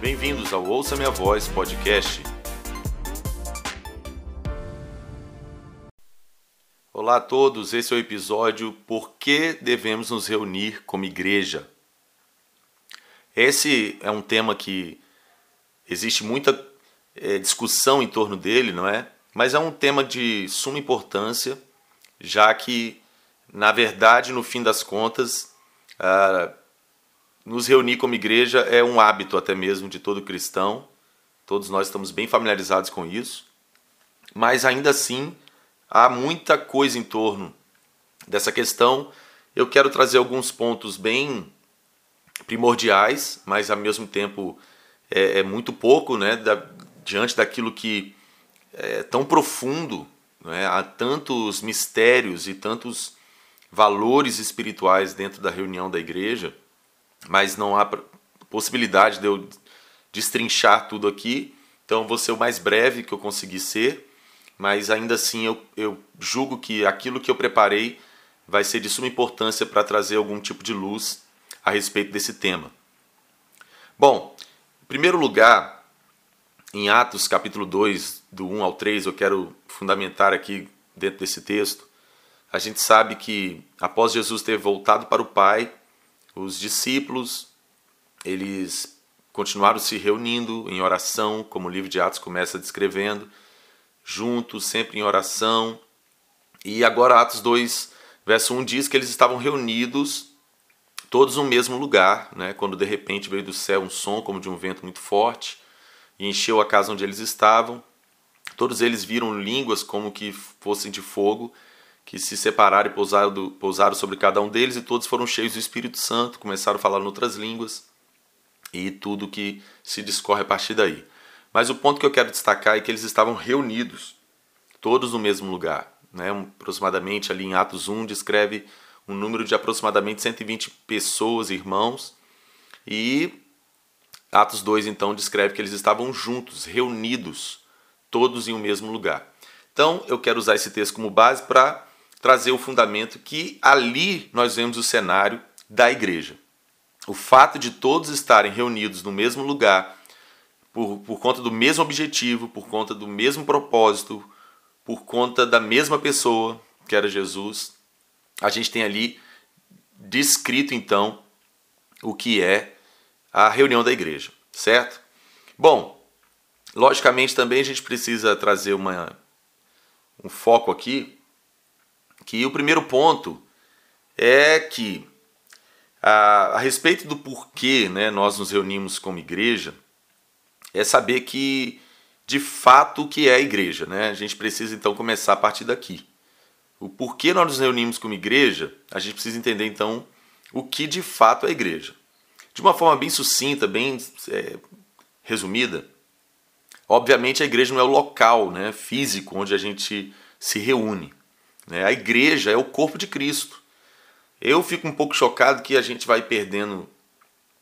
Bem-vindos ao Ouça Minha Voz podcast. Olá a todos, esse é o episódio Por que devemos nos reunir como igreja? Esse é um tema que existe muita é, discussão em torno dele, não é? Mas é um tema de suma importância, já que, na verdade, no fim das contas, ah, nos reunir como igreja é um hábito até mesmo de todo cristão. Todos nós estamos bem familiarizados com isso. Mas ainda assim, há muita coisa em torno dessa questão. Eu quero trazer alguns pontos bem primordiais, mas ao mesmo tempo é, é muito pouco, né, da, diante daquilo que é tão profundo, né, há tantos mistérios e tantos valores espirituais dentro da reunião da igreja, mas não há possibilidade de eu destrinchar tudo aqui, então vou ser o mais breve que eu conseguir ser, mas ainda assim eu, eu julgo que aquilo que eu preparei vai ser de suma importância para trazer algum tipo de luz a respeito desse tema. Bom, em primeiro lugar, em Atos capítulo 2, do 1 ao 3, eu quero fundamentar aqui dentro desse texto. A gente sabe que após Jesus ter voltado para o Pai, os discípulos, eles continuaram se reunindo em oração, como o livro de Atos começa descrevendo, juntos, sempre em oração. E agora Atos 2, verso 1 diz que eles estavam reunidos todos no mesmo lugar, né? quando de repente veio do céu um som como de um vento muito forte e encheu a casa onde eles estavam. Todos eles viram línguas como que fossem de fogo, que se separaram e pousaram, pousaram sobre cada um deles, e todos foram cheios do Espírito Santo, começaram a falar em outras línguas, e tudo que se discorre a partir daí. Mas o ponto que eu quero destacar é que eles estavam reunidos, todos no mesmo lugar. Né? Aproximadamente ali em Atos 1 descreve um número de aproximadamente 120 pessoas, irmãos, e Atos 2 então descreve que eles estavam juntos, reunidos, todos em um mesmo lugar. Então eu quero usar esse texto como base para trazer o fundamento que ali nós vemos o cenário da igreja. O fato de todos estarem reunidos no mesmo lugar, por, por conta do mesmo objetivo, por conta do mesmo propósito, por conta da mesma pessoa, que era Jesus, a gente tem ali descrito então o que é a reunião da igreja, certo? Bom, logicamente também a gente precisa trazer uma, um foco aqui, que o primeiro ponto é que a, a respeito do porquê né, nós nos reunimos como igreja, é saber que de fato o que é a igreja, né? A gente precisa então começar a partir daqui o porquê nós nos reunimos como igreja, a gente precisa entender então o que de fato é a igreja. De uma forma bem sucinta, bem é, resumida, obviamente a igreja não é o local né, físico onde a gente se reúne. Né? A igreja é o corpo de Cristo. Eu fico um pouco chocado que a gente vai perdendo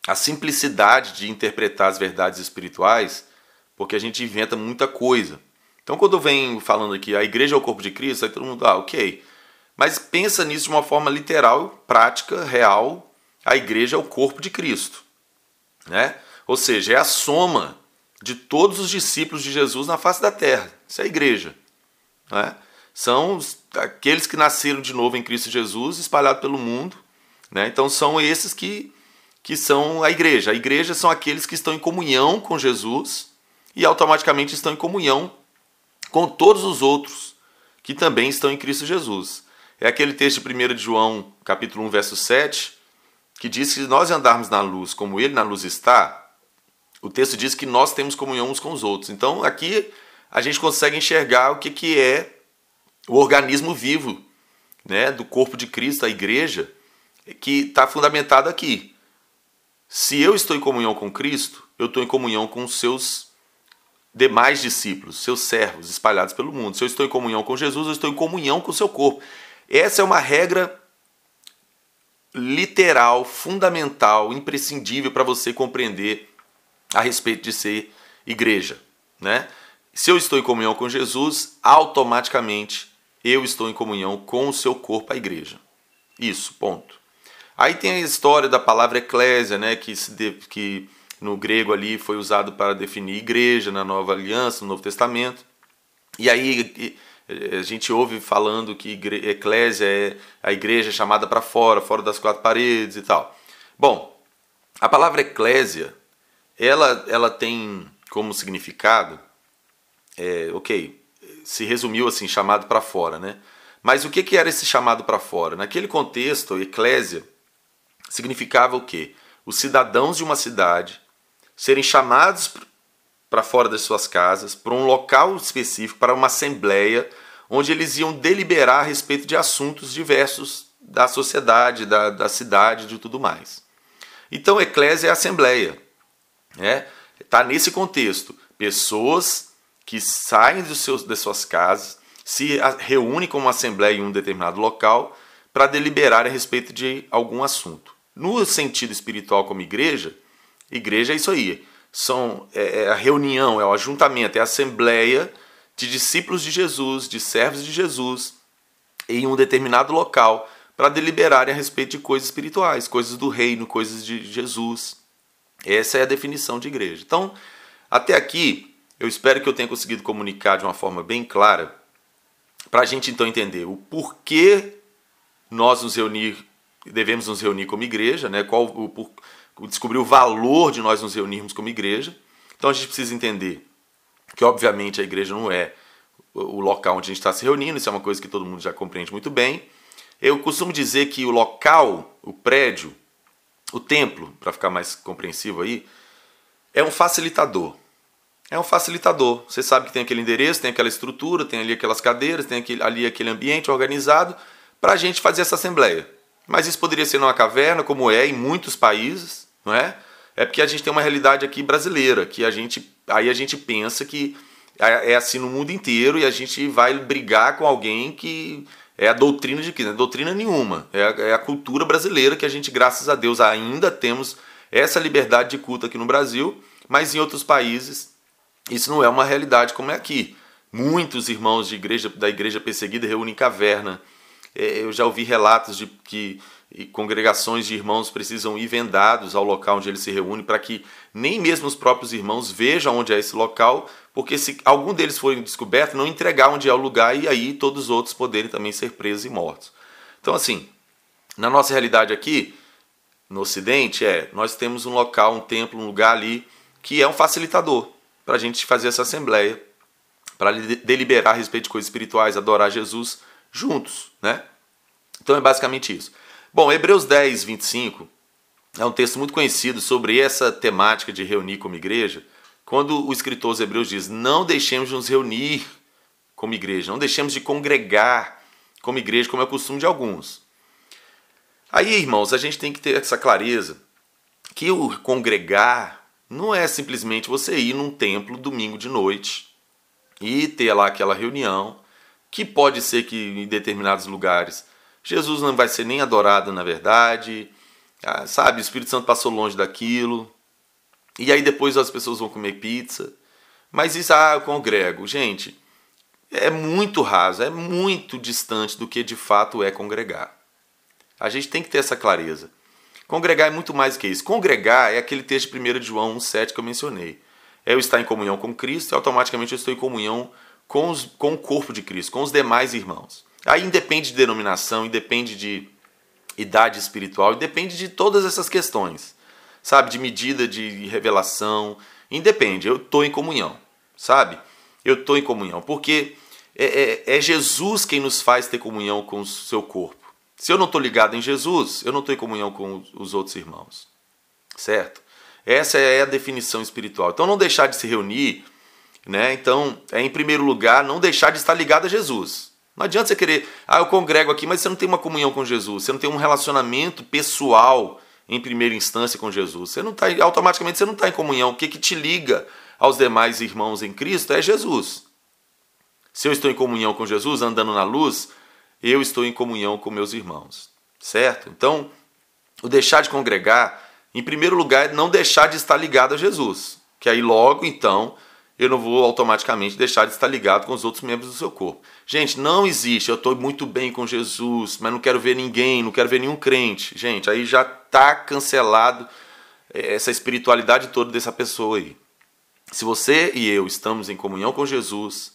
a simplicidade de interpretar as verdades espirituais, porque a gente inventa muita coisa. Então, quando eu venho falando aqui, a igreja é o corpo de Cristo, aí todo mundo, ah, ok. Mas pensa nisso de uma forma literal, prática, real. A igreja é o corpo de Cristo. Né? Ou seja, é a soma de todos os discípulos de Jesus na face da terra. Isso é a igreja. Né? São aqueles que nasceram de novo em Cristo Jesus, espalhados pelo mundo. Né? Então, são esses que, que são a igreja. A igreja são aqueles que estão em comunhão com Jesus e automaticamente estão em comunhão com todos os outros que também estão em Cristo Jesus. É aquele texto de 1 de João, capítulo 1, verso 7, que diz que se nós andarmos na luz como ele na luz está, o texto diz que nós temos comunhão uns com os outros. Então aqui a gente consegue enxergar o que, que é o organismo vivo né, do corpo de Cristo, a igreja, que está fundamentado aqui. Se eu estou em comunhão com Cristo, eu estou em comunhão com os seus demais discípulos, seus servos espalhados pelo mundo. Se eu estou em comunhão com Jesus, eu estou em comunhão com o seu corpo. Essa é uma regra literal, fundamental, imprescindível para você compreender a respeito de ser igreja, né? Se eu estou em comunhão com Jesus, automaticamente eu estou em comunhão com o seu corpo, a igreja. Isso, ponto. Aí tem a história da palavra eclésia, né, que, de, que no grego ali foi usado para definir igreja na Nova Aliança, no Novo Testamento. E aí a gente ouve falando que eclésia é a igreja chamada para fora, fora das quatro paredes e tal. Bom, a palavra eclésia, ela, ela tem como significado, é, ok, se resumiu assim, chamado para fora, né? Mas o que, que era esse chamado para fora? Naquele contexto, eclésia significava o quê? Os cidadãos de uma cidade serem chamados para fora das suas casas, para um local específico, para uma assembleia, onde eles iam deliberar a respeito de assuntos diversos da sociedade, da, da cidade, de tudo mais. Então, eclésia é assembleia. Né? Está nesse contexto. Pessoas que saem dos seus, das suas casas, se reúnem como assembleia em um determinado local para deliberar a respeito de algum assunto. No sentido espiritual como igreja, igreja é isso aí. São, é, é a reunião, é o ajuntamento, é a assembleia de discípulos de Jesus, de servos de Jesus, em um determinado local para deliberarem a respeito de coisas espirituais, coisas do reino, coisas de Jesus. Essa é a definição de igreja. Então, até aqui, eu espero que eu tenha conseguido comunicar de uma forma bem clara para a gente então entender o porquê nós nos reunir, devemos nos reunir como igreja, né? Qual o, o descobrir o valor de nós nos reunirmos como igreja. Então a gente precisa entender que obviamente a igreja não é o local onde a gente está se reunindo, isso é uma coisa que todo mundo já compreende muito bem. Eu costumo dizer que o local, o prédio, o templo, para ficar mais compreensivo aí, é um facilitador. É um facilitador. Você sabe que tem aquele endereço, tem aquela estrutura, tem ali aquelas cadeiras, tem aquele, ali aquele ambiente organizado para a gente fazer essa assembleia. Mas isso poderia ser numa caverna, como é em muitos países, não é? É porque a gente tem uma realidade aqui brasileira, que a gente aí a gente pensa que é, é assim no mundo inteiro e a gente vai brigar com alguém que é a doutrina de quê? Não é doutrina nenhuma. É a, é a, cultura brasileira que a gente, graças a Deus, ainda temos essa liberdade de culto aqui no Brasil, mas em outros países isso não é uma realidade como é aqui. Muitos irmãos de igreja, da igreja perseguida reúnem caverna. É, eu já ouvi relatos de que congregações de irmãos precisam ir vendados ao local onde eles se reúnem para que nem mesmo os próprios irmãos vejam onde é esse local, porque se algum deles for descoberto, não entregar onde é o lugar e aí todos os outros poderem também ser presos e mortos. Então, assim, na nossa realidade aqui, no Ocidente, é nós temos um local, um templo, um lugar ali que é um facilitador para a gente fazer essa assembleia, para deliberar a respeito de coisas espirituais, adorar Jesus juntos, né? Então é basicamente isso. Bom, Hebreus 10, 25 é um texto muito conhecido sobre essa temática de reunir como igreja, quando o escritor aos Hebreus diz: Não deixemos de nos reunir como igreja, não deixemos de congregar como igreja, como é o costume de alguns. Aí, irmãos, a gente tem que ter essa clareza que o congregar não é simplesmente você ir num templo domingo de noite e ter lá aquela reunião, que pode ser que em determinados lugares Jesus não vai ser nem adorado na verdade, ah, sabe? O Espírito Santo passou longe daquilo. E aí depois as pessoas vão comer pizza. Mas isso, ah, eu congrego. Gente, é muito raso, é muito distante do que de fato é congregar. A gente tem que ter essa clareza. Congregar é muito mais que isso. Congregar é aquele texto de 1 João 1,7 que eu mencionei. É eu estar em comunhão com Cristo e automaticamente eu estou em comunhão com, os, com o corpo de Cristo, com os demais irmãos. Aí independe de denominação, independe de idade espiritual, independe de todas essas questões, sabe? De medida de revelação, independe. Eu estou em comunhão, sabe? Eu estou em comunhão, porque é, é, é, Jesus quem nos faz ter comunhão com o seu corpo. Se eu não estou ligado em Jesus, eu não estou em comunhão com os outros irmãos, certo? Essa é a definição espiritual. Então, não deixar de se reunir, né? Então, é em primeiro lugar não deixar de estar ligado a Jesus. Não adianta você querer, ah, eu congrego aqui, mas você não tem uma comunhão com Jesus, você não tem um relacionamento pessoal em primeira instância com Jesus. Você não tá, automaticamente você não está em comunhão. O que, que te liga aos demais irmãos em Cristo é Jesus. Se eu estou em comunhão com Jesus, andando na luz, eu estou em comunhão com meus irmãos. Certo? Então, o deixar de congregar, em primeiro lugar, é não deixar de estar ligado a Jesus. Que aí logo, então, eu não vou automaticamente deixar de estar ligado com os outros membros do seu corpo. Gente, não existe, eu estou muito bem com Jesus, mas não quero ver ninguém, não quero ver nenhum crente. Gente, aí já está cancelado essa espiritualidade toda dessa pessoa aí. Se você e eu estamos em comunhão com Jesus,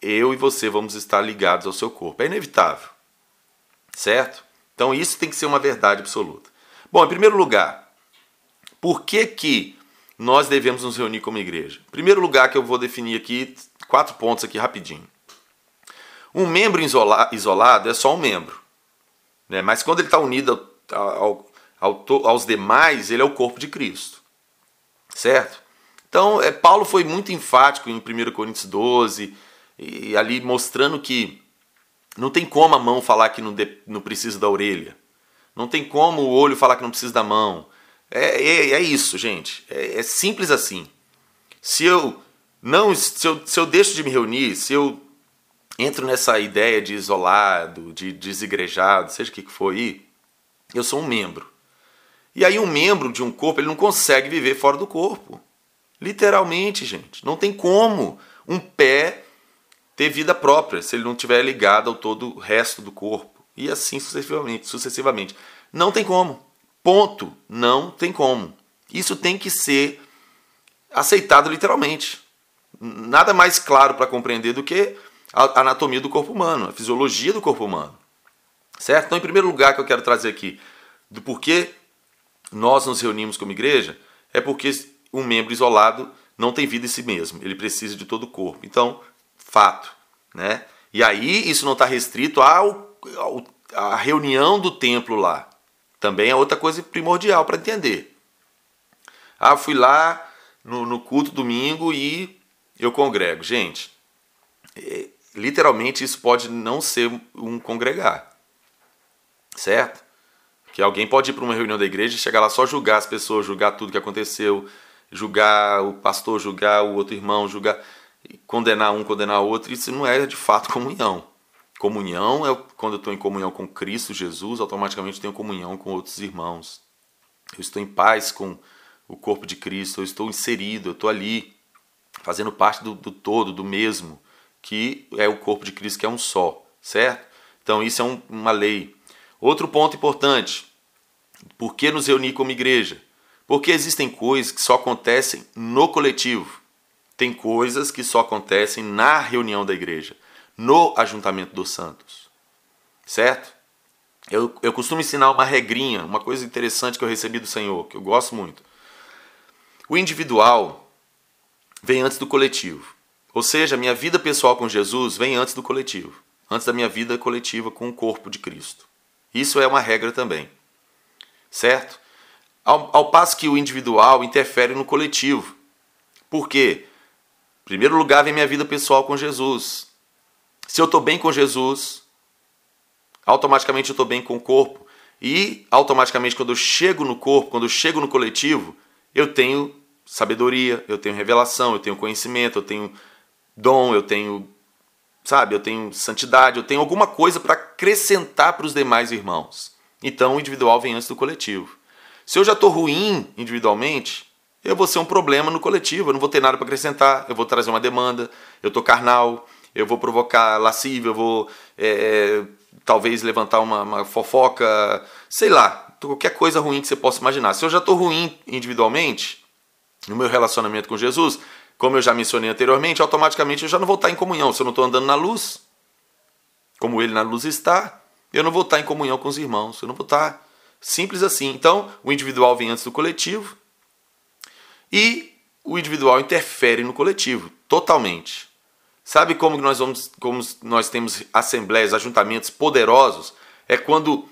eu e você vamos estar ligados ao seu corpo. É inevitável. Certo? Então isso tem que ser uma verdade absoluta. Bom, em primeiro lugar, por que que nós devemos nos reunir como igreja? Em primeiro lugar que eu vou definir aqui, quatro pontos aqui rapidinho. Um membro isolado é só um membro. Né? Mas quando ele está unido ao, ao, aos demais, ele é o corpo de Cristo. Certo? Então, é, Paulo foi muito enfático em 1 Coríntios 12, e ali mostrando que não tem como a mão falar que não, de, não precisa da orelha. Não tem como o olho falar que não precisa da mão. É, é, é isso, gente. É, é, simples assim. Se eu não, se eu, se eu deixo de me reunir, se eu entro nessa ideia de isolado, de desigrejado, seja o que for aí, eu sou um membro. E aí um membro de um corpo, ele não consegue viver fora do corpo. Literalmente, gente. Não tem como um pé ter vida própria se ele não estiver ligado ao todo o resto do corpo. E assim sucessivamente, sucessivamente. Não tem como. Ponto. Não tem como. Isso tem que ser aceitado literalmente. Nada mais claro para compreender do que a anatomia do corpo humano, a fisiologia do corpo humano. Certo? Então, em primeiro lugar, que eu quero trazer aqui do porquê nós nos reunimos como igreja, é porque um membro isolado não tem vida em si mesmo, ele precisa de todo o corpo. Então, fato. Né? E aí isso não está restrito ao, ao, à reunião do templo lá. Também é outra coisa primordial para entender. Ah, fui lá no, no, culto domingo e eu congrego. Gente, é, literalmente isso pode não ser um congregar. Certo? Que alguém pode ir para uma reunião da igreja e chegar lá só julgar as pessoas, julgar tudo que aconteceu, julgar o pastor, julgar o outro irmão, julgar condenar um, condenar outro, isso não é de fato comunhão. Comunhão é quando eu estou em comunhão com Cristo Jesus, automaticamente tenho comunhão com outros irmãos. Eu estou em paz com o corpo de Cristo, eu estou inserido, eu estou ali, fazendo parte do, do todo, do mesmo, que é o corpo de Cristo, que é um só, certo? Então isso é um, uma lei. Outro ponto importante: por que nos reunir como igreja? Porque existem coisas que só acontecem no coletivo. Tem coisas que só acontecem na reunião da igreja, no ajuntamento dos santos. Certo? Eu, eu costumo ensinar uma regrinha, uma coisa interessante que eu recebi do Senhor, que eu gosto muito. O individual vem antes do coletivo. Ou seja, minha vida pessoal com Jesus vem antes do coletivo, antes da minha vida coletiva com o corpo de Cristo. Isso é uma regra também. Certo? Ao, ao passo que o individual interfere no coletivo. Por quê? Primeiro lugar vem minha vida pessoal com Jesus. Se eu estou bem com Jesus, automaticamente eu estou bem com o corpo. E automaticamente, quando eu chego no corpo, quando eu chego no coletivo, eu tenho sabedoria, eu tenho revelação, eu tenho conhecimento, eu tenho dom, eu tenho, sabe, eu tenho santidade, eu tenho alguma coisa para acrescentar para os demais irmãos. Então o individual vem antes do coletivo. Se eu já estou ruim individualmente, eu vou ser um problema no coletivo, eu não vou ter nada para acrescentar, eu vou trazer uma demanda, eu tô carnal, eu vou provocar lascívia, eu vou é, talvez levantar uma, uma, fofoca, sei lá, qualquer coisa ruim que você possa imaginar. Se eu já estou ruim individualmente, no meu relacionamento com Jesus, como eu já mencionei anteriormente, automaticamente eu já não vou estar em comunhão. Se eu não estou andando na luz, como ele na luz está, eu não vou estar em comunhão com os irmãos, eu não vou estar simples assim. Então, o individual vem antes do coletivo, e o individual interfere no coletivo, totalmente. Sabe como nós vamos, como nós temos assembleias, ajuntamentos poderosos? É quando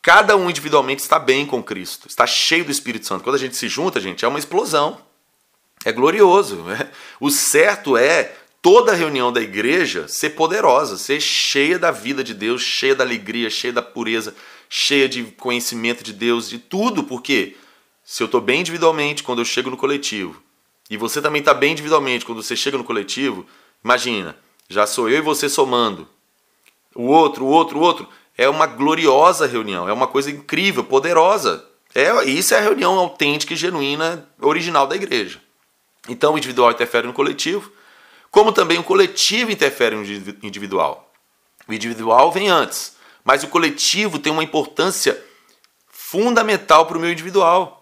cada um individualmente está bem com Cristo, está cheio do Espírito Santo. Quando a gente se junta, gente, é uma explosão. É glorioso. Né? O certo é toda reunião da igreja ser poderosa, ser cheia da vida de Deus, cheia da alegria, cheia da pureza, cheia de conhecimento de Deus, de tudo, porque se eu estou bem individualmente quando eu chego no coletivo, e você também está bem individualmente quando você chega no coletivo, imagina, já sou eu e você somando. O outro, o outro, o outro. É uma gloriosa reunião, é uma coisa incrível, poderosa. É, isso é a reunião autêntica e genuína, original da igreja. Então o individual interfere no coletivo, como também o coletivo interfere no individual. O individual vem antes, mas o coletivo tem uma importância fundamental para o meu individual.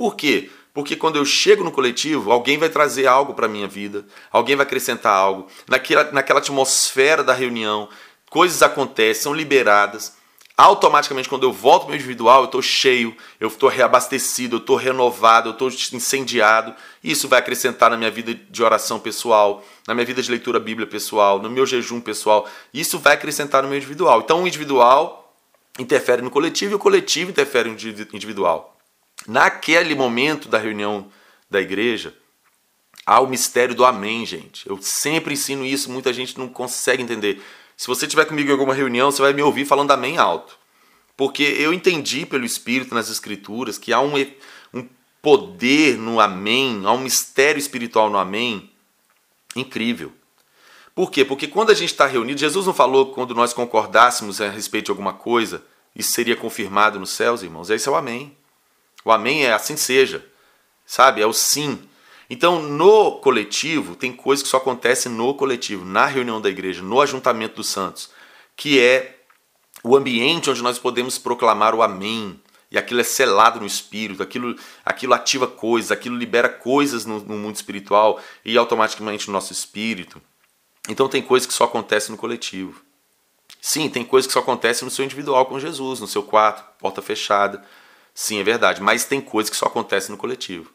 Por quê? Porque quando eu chego no coletivo, alguém vai trazer algo para a minha vida, alguém vai acrescentar algo. Naquela, naquela atmosfera da reunião, coisas acontecem, são liberadas. Automaticamente, quando eu volto para o individual, eu estou cheio, eu estou reabastecido, eu estou renovado, eu estou incendiado. Isso vai acrescentar na minha vida de oração pessoal, na minha vida de leitura bíblia pessoal, no meu jejum pessoal. Isso vai acrescentar no meu individual. Então, o individual interfere no coletivo e o coletivo interfere no individual. Naquele momento da reunião da igreja, há o mistério do amém, gente. Eu sempre ensino isso, muita gente não consegue entender. Se você estiver comigo em alguma reunião, você vai me ouvir falando amém alto. Porque eu entendi pelo Espírito nas Escrituras que há um, um poder no amém, há um mistério espiritual no amém incrível. Por quê? Porque quando a gente está reunido, Jesus não falou quando nós concordássemos a respeito de alguma coisa, isso seria confirmado nos céus, irmãos. Esse é o amém. O amém é assim seja, sabe? É o sim. Então, no coletivo, tem coisas que só acontecem no coletivo, na reunião da igreja, no ajuntamento dos santos, que é o ambiente onde nós podemos proclamar o amém. E aquilo é selado no espírito, aquilo, aquilo ativa coisas, aquilo libera coisas no, no mundo espiritual e automaticamente no nosso espírito. Então, tem coisas que só acontecem no coletivo. Sim, tem coisas que só acontecem no seu individual com Jesus, no seu quarto, porta fechada. Sim, é verdade, mas tem coisas que só acontecem no coletivo.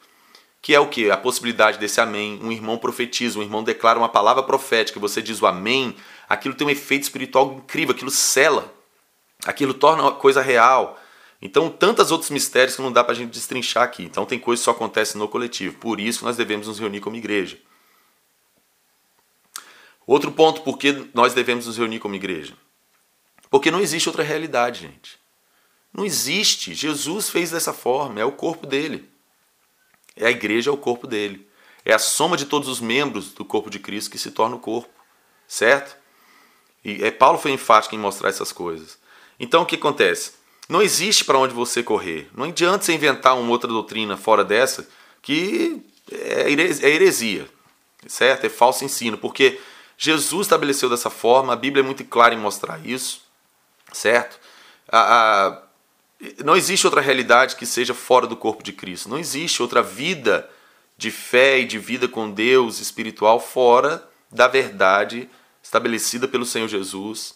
Que é o que? A possibilidade desse amém. Um irmão profetiza, um irmão declara uma palavra profética, você diz o amém, aquilo tem um efeito espiritual incrível, aquilo cela, aquilo torna uma coisa real. Então, tantos outros mistérios que não dá para a gente destrinchar aqui. Então, tem coisas que só acontecem no coletivo. Por isso, nós devemos nos reunir como igreja. Outro ponto, por que nós devemos nos reunir como igreja? Porque não existe outra realidade, gente. Não existe. Jesus fez dessa forma, é o corpo dele. É a igreja, é o corpo dele. É a soma de todos os membros do corpo de Cristo que se torna o corpo. Certo? E é, Paulo foi enfático em mostrar essas coisas. Então o que acontece? Não existe para onde você correr. Não adianta você inventar uma outra doutrina fora dessa que é, é heresia, certo? É falso ensino, porque Jesus estabeleceu dessa forma, a Bíblia é muito clara em mostrar isso, certo? A, a, não existe outra realidade que seja fora do corpo de Cristo. Não existe outra vida de fé e de vida com Deus espiritual fora da verdade estabelecida pelo Senhor Jesus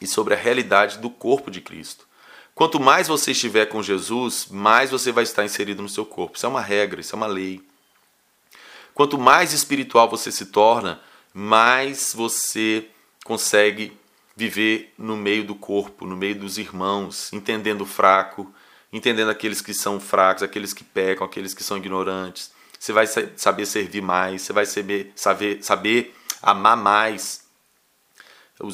e sobre a realidade do corpo de Cristo. Quanto mais você estiver com Jesus, mais você vai estar inserido no seu corpo. Isso é uma regra, isso é uma lei. Quanto mais espiritual você se torna, mais você consegue viver no meio do corpo, no meio dos irmãos, entendendo o fraco, entendendo aqueles que são fracos, aqueles que pecam, aqueles que são ignorantes. Você vai saber servir mais, você vai saber, saber, saber amar mais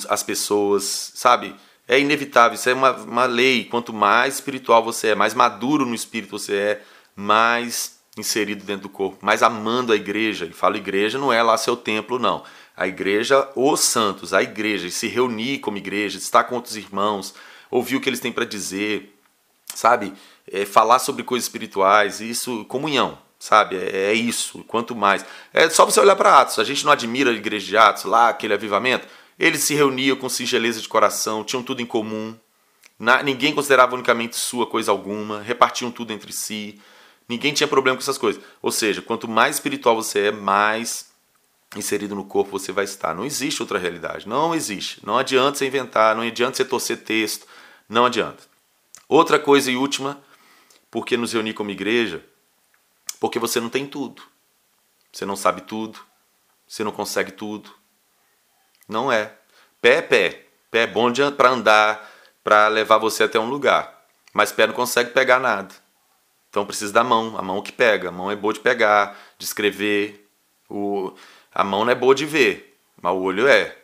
as pessoas, sabe? É inevitável, isso é uma, uma lei. Quanto mais espiritual você é, mais maduro no espírito você é, mais inserido dentro do corpo, mais amando a igreja. E falo igreja não é lá seu templo, não a igreja, os santos, a igreja, se reunir como igreja, estar com outros irmãos, ouvir o que eles têm para dizer, sabe? É, falar sobre coisas espirituais, isso, comunhão, sabe? É, é, isso, quanto mais. É só você olhar para Atos, a gente não admira a igreja de Atos, lá, aquele avivamento. Eles se reuniam com singeleza de coração, tinham tudo em comum, na, ninguém considerava unicamente sua coisa alguma, repartiam tudo entre si, ninguém tinha problema com essas coisas. Ou seja, quanto mais espiritual você é, mais inserido no corpo você vai estar. Não existe outra realidade. Não existe. Não adianta você inventar, não adianta você torcer texto. Não adianta. Outra coisa e última, por que nos reunir como igreja? Porque você não tem tudo. Você não sabe tudo. Você não consegue tudo. Não é. Pé é pé. Pé é bom para andar, para levar você até um lugar. Mas pé não consegue pegar nada. Então precisa da mão. A mão que pega. A mão é boa de pegar, de escrever. O a mão não é boa de ver, mas o olho é.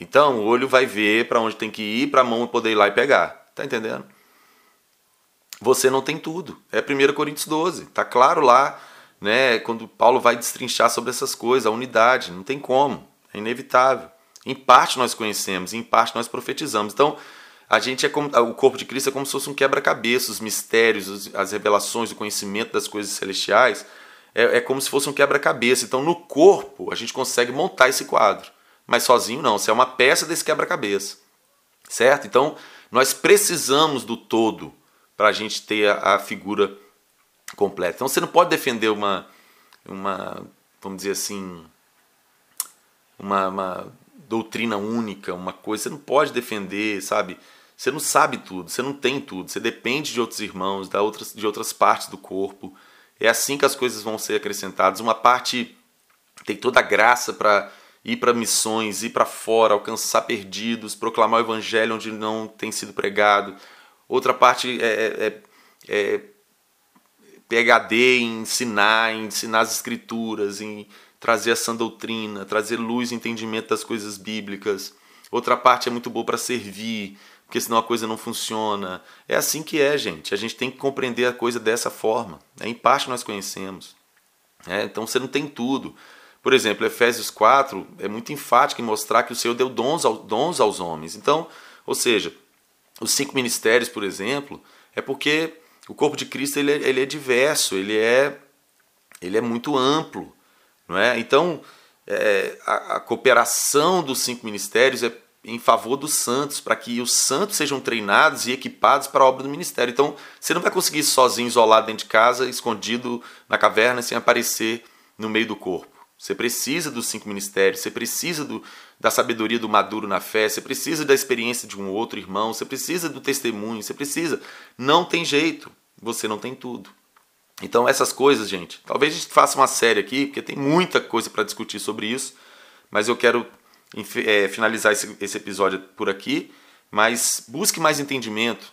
Então, o olho vai ver para onde tem que ir para a mão poder ir lá e pegar. Tá entendendo? Você não tem tudo. É 1 Coríntios 12. Tá claro lá, né, quando Paulo vai destrinchar sobre essas coisas, a unidade, não tem como. É inevitável. Em parte nós conhecemos, em parte nós profetizamos. Então, a gente é como o corpo de Cristo é como se fosse um quebra-cabeça, os mistérios, as revelações, o conhecimento das coisas celestiais é, é como se fosse um quebra-cabeça. Então, no corpo, a gente consegue montar esse quadro. Mas sozinho não, você é uma peça desse quebra-cabeça. Certo? Então, nós precisamos do todo para a gente ter a, a figura completa. Então você não pode defender uma, uma vamos dizer assim, uma, uma doutrina única, uma coisa. Você não pode defender, sabe? Você não sabe tudo, você não tem tudo, você depende de outros irmãos, da outras, de outras partes do corpo. É assim que as coisas vão ser acrescentadas. Uma parte tem toda a graça para ir para missões, ir para fora, alcançar perdidos, proclamar o evangelho onde não tem sido pregado. Outra parte é, é, é, é PHD em ensinar, em ensinar as escrituras, em trazer a sã doutrina, trazer luz e entendimento das coisas bíblicas. Outra parte é muito boa para servir, porque senão a coisa não funciona. É assim que é, gente. A gente tem que compreender a coisa dessa forma. É, em parte nós conhecemos. É, então você não tem tudo. Por exemplo, Efésios 4 é muito enfático em mostrar que o Senhor deu dons, ao, dons aos homens. Então, ou seja, os cinco ministérios, por exemplo, é porque o corpo de Cristo ele, é, ele é diverso, ele é, ele é muito amplo. Não é? Então, é, a, a, cooperação dos cinco ministérios é em favor dos santos, para que os santos sejam treinados e equipados para a obra do ministério. Então, você não vai conseguir sozinho, isolado dentro de casa, escondido na caverna, sem aparecer no meio do corpo. Você precisa dos cinco ministérios, você precisa do, da sabedoria do maduro na fé, você precisa da experiência de um outro irmão, você precisa do testemunho, você precisa. Não tem jeito, você não tem tudo. Então, essas coisas, gente, talvez a gente faça uma série aqui, porque tem muita coisa para discutir sobre isso, mas eu quero é, finalizar esse, esse episódio por aqui. Mas busque mais entendimento,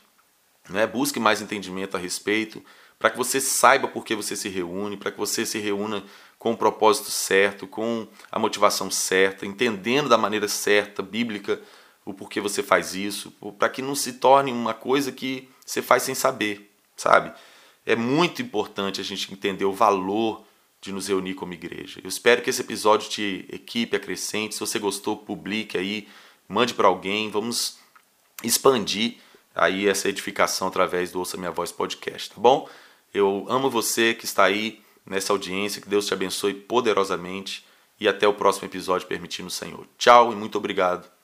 né? busque mais entendimento a respeito, para que você saiba por que você se reúne, para que você se reúna com o propósito certo, com a motivação certa, entendendo da maneira certa, bíblica, o porquê você faz isso, para que não se torne uma coisa que você faz sem saber, sabe? É muito importante a gente entender o valor de nos reunir como igreja. Eu espero que esse episódio te equipe, acrescente. Se você gostou, publique aí, mande para alguém. Vamos expandir aí essa edificação através do Ouça Minha Voz podcast, tá bom? Eu amo você que está aí nessa audiência, que Deus te abençoe poderosamente e até o próximo episódio, permitindo o Senhor. Tchau e muito obrigado